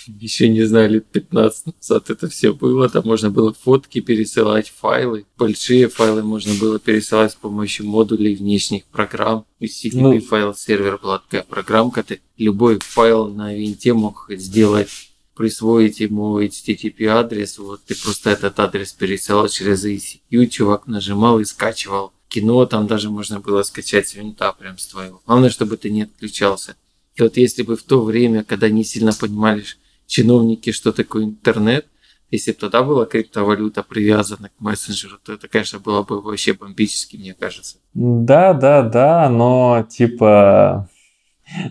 Еще не знаю, лет 15 назад это все было. Там можно было фотки пересылать, файлы. Большие файлы можно было пересылать с помощью модулей внешних программ. ICTP Ну. файл сервер была такая программка. Ты любой файл на винте мог сделать присвоить ему HTTP адрес, вот ты просто этот адрес пересылал через ICQ, чувак нажимал и скачивал кино, там даже можно было скачать с винта прям с твоего. Главное, чтобы ты не отключался. И вот если бы в то время, когда не сильно понимали чиновники, что такое интернет, если бы тогда была криптовалюта привязана к мессенджеру, то это, конечно, было бы вообще бомбически, мне кажется. Да, да, да, но типа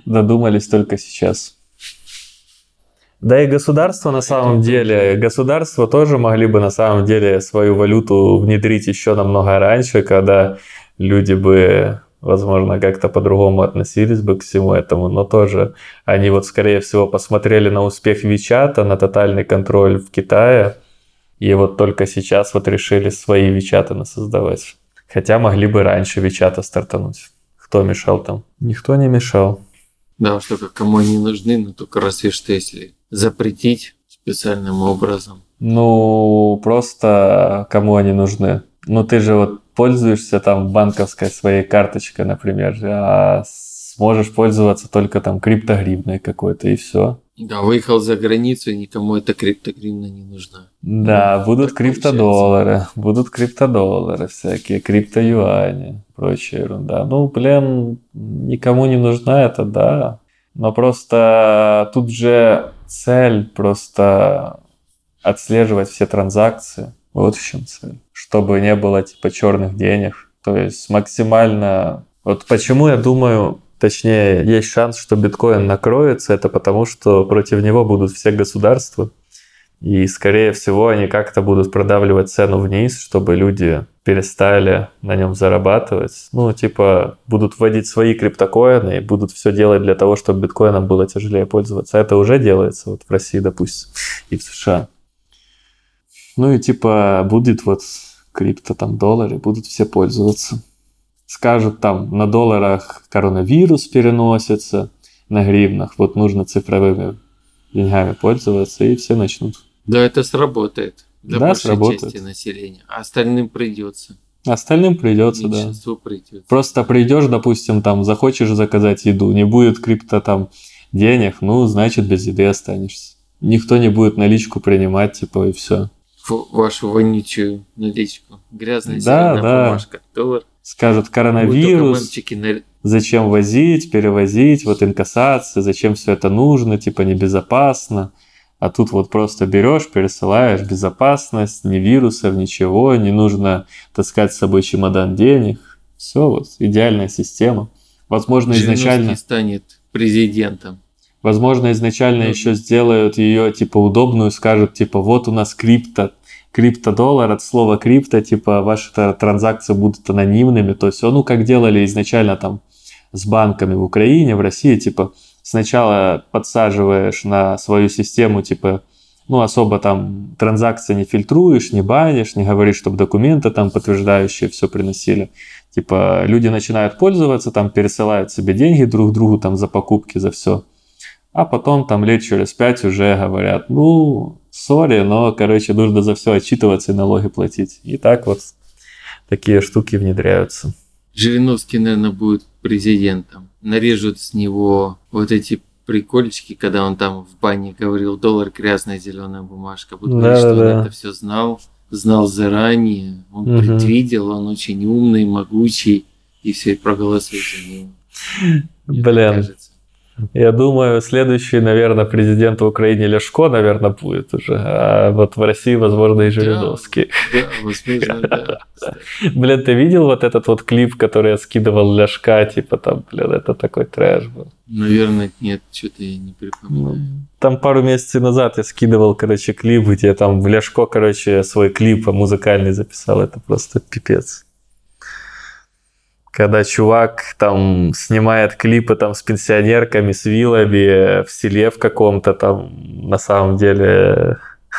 додумались только сейчас. Да и государство на самом деле, государство тоже могли бы на самом деле свою валюту внедрить еще намного раньше, когда люди бы, возможно, как-то по-другому относились бы к всему этому, но тоже они вот, скорее всего, посмотрели на успех Вичата, на тотальный контроль в Китае, и вот только сейчас вот решили свои Вичаты создавать. Хотя могли бы раньше Вичата стартануть. Кто мешал там? Никто не мешал. Да, что как кому они нужны, но только разве что если запретить специальным образом. Ну, просто кому они нужны? Ну, ты же вот пользуешься там банковской своей карточкой, например, а сможешь пользоваться только там криптогривной какой-то, и все. Да, выехал за границу, и никому эта криптогривна не нужна. Да, Ну, будут криптодоллары, будут криптодоллары всякие, криптоюани, прочая ерунда. Ну, блин, никому не нужна это, да. Но просто тут же цель просто отслеживать все транзакции. Вот в чем цель. Чтобы не было типа черных денег. То есть максимально... Вот почему я думаю, точнее, есть шанс, что биткоин накроется, это потому, что против него будут все государства. И, скорее всего, они как-то будут продавливать цену вниз, чтобы люди перестали на нем зарабатывать. Ну, типа, будут вводить свои криптокоины и будут все делать для того, чтобы биткоином было тяжелее пользоваться. Это уже делается вот в России, допустим, и в США. Ну и типа будет вот крипто там доллары, будут все пользоваться. Скажут там на долларах коронавирус переносится, на гривнах. Вот нужно цифровыми деньгами пользоваться, и все начнут. Да, это сработает для Да, большой сработает. части населения. А остальным придется. Остальным придется, да. Придется. Просто придешь, допустим, там, захочешь заказать еду, не будет крипто там денег, ну, значит, без еды останешься. Никто не будет наличку принимать, типа, и все. Фу, вашу вонючую наличку. Грязная Да, зеленая да. бумажка. Доллар. Скажут, коронавирус, на- зачем возить, перевозить, вот инкассация, зачем все это нужно, типа, небезопасно. А тут вот просто берешь, пересылаешь, безопасность, ни вирусов, ничего, не нужно таскать с собой чемодан денег. Все, вот, идеальная система. Возможно, изначально... Станет президентом. Возможно, изначально Мгм. еще сделают ее типа удобную, скажут типа вот у нас крипто, криптодоллар от слова крипто, типа ваши транзакции будут анонимными, то есть, ну как делали изначально там с банками в Украине, в России, типа сначала подсаживаешь на свою систему, типа ну, особо там транзакции не фильтруешь, не банишь, не говоришь, чтобы документы там подтверждающие все приносили. Типа люди начинают пользоваться, там пересылают себе деньги друг другу там за покупки, за все. А потом там лет через пять уже говорят, ну, сори, но, короче, нужно за все отчитываться и налоги платить. И так вот такие штуки внедряются. Жириновский, наверное, будет президентом. Нарежут с него вот эти прикольчики, когда он там в бане говорил, доллар грязная зеленая бумажка. Будут говорить, что он Да-да-да. это все знал, знал заранее, он Мгм. предвидел, он очень умный, могучий, и все проголосуют за него. Блин, кажется. Я думаю, следующий, наверное, президент в Украине Ляшко, наверное, будет уже. А вот в России, возможно, и Жириновский. Да, возможно, да. кстати. Блин, ты видел вот этот вот клип, который я скидывал Ляшка, типа там, блин, это такой трэш был. Наверное, нет, что-то я не припоминаю. Там пару месяцев назад я скидывал, короче, клип, где там Ляшко, короче, свой клип музыкальный записал. Это просто пипец. Когда чувак там снимает клипы там с пенсионерками, с вилами в селе в каком-то там, на самом деле,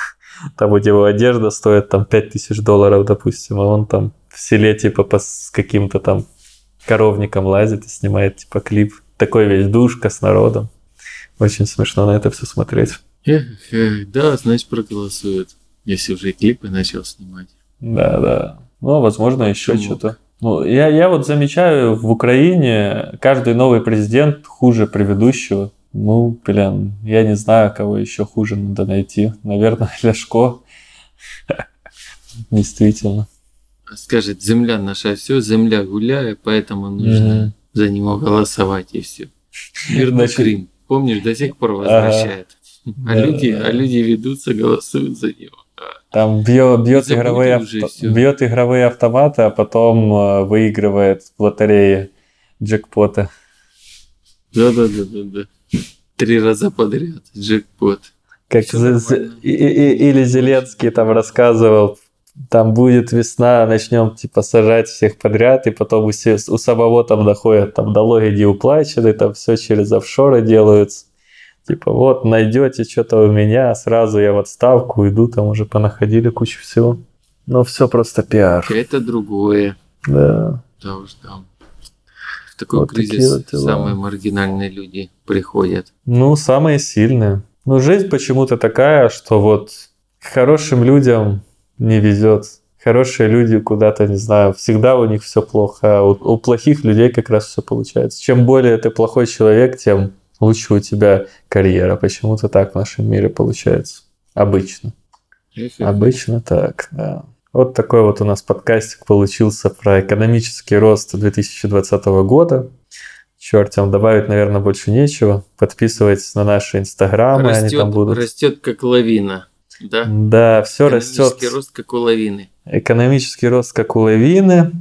там у него одежда стоит там 5000 долларов, допустим, а он там в селе типа по с каким-то там коровником лазит и снимает типа клип. Такой весь душка с народом. Очень смешно на это все смотреть. Эх, эх, да, значит, проголосуют, если уже и клипы начал снимать. Да, да. Ну, возможно, еще что-то. Ну, я, я вот замечаю, в Украине каждый новый президент хуже предыдущего. Ну, блин, я не знаю, кого еще хуже надо найти. Наверное, Ляшко. Действительно. Скажет, земля наша все, земля гуляет, поэтому нужно за него голосовать и все. Мирный Значит- Крым. Помнишь, до сих пор возвращает. А, люди, а люди ведутся, голосуют за него. Там бьет, бьет, игровые, авто- бьет игровые автоматы, а потом э, выигрывает в лотерее джекпоты. Да-да-да-да-да. Три раза подряд. Джекпот. Как нормально. и- и- или Зеленский там рассказывал, там будет весна, начнем типа сажать всех подряд, и потом у, у самого там доходят, там налоги не уплачены, там все через офшоры делаются. Типа вот найдете что-то у меня, сразу я в отставку иду, там уже понаходили кучу всего. Ну все просто пиар. Это другое. Да. Да уж там. В такой Вот кризис вот дела. самые маргинальные люди приходят. Ну, самые сильные. Ну, жизнь почему-то такая, что вот хорошим людям не везет. Хорошие люди куда-то, не знаю, всегда у них все плохо, а у, у плохих людей как раз все получается. Чем более ты плохой человек, тем лучше у тебя карьера. Почему-то так в нашем мире получается. Обычно. Обычно так, да. Вот такой вот у нас подкастик получился про экономический рост 2020 года. Черт, там добавить, наверное, больше нечего. Подписывайтесь на наши инстаграмы, они там растет, будут. растет как лавина. Да? Да, все растет. Экономический рост как у лавины. Экономический рост как у лавины.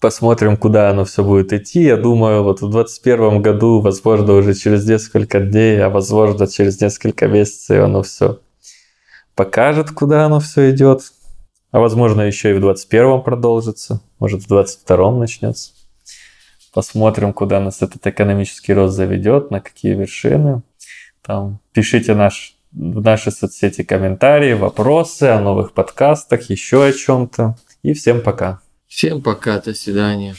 Посмотрим, куда оно все будет идти. Я думаю, вот в 2021 году, возможно, уже через несколько дней, а возможно, через несколько месяцев оно все покажет, куда оно все идет. А возможно, еще и в 2021 продолжится. Может, в 2022 начнется. Посмотрим, куда нас этот экономический рост заведет, на какие вершины. Там пишите наш, в наши соцсети комментарии, вопросы о новых подкастах, еще о чем-то. И всем пока. Всем пока, до свидания.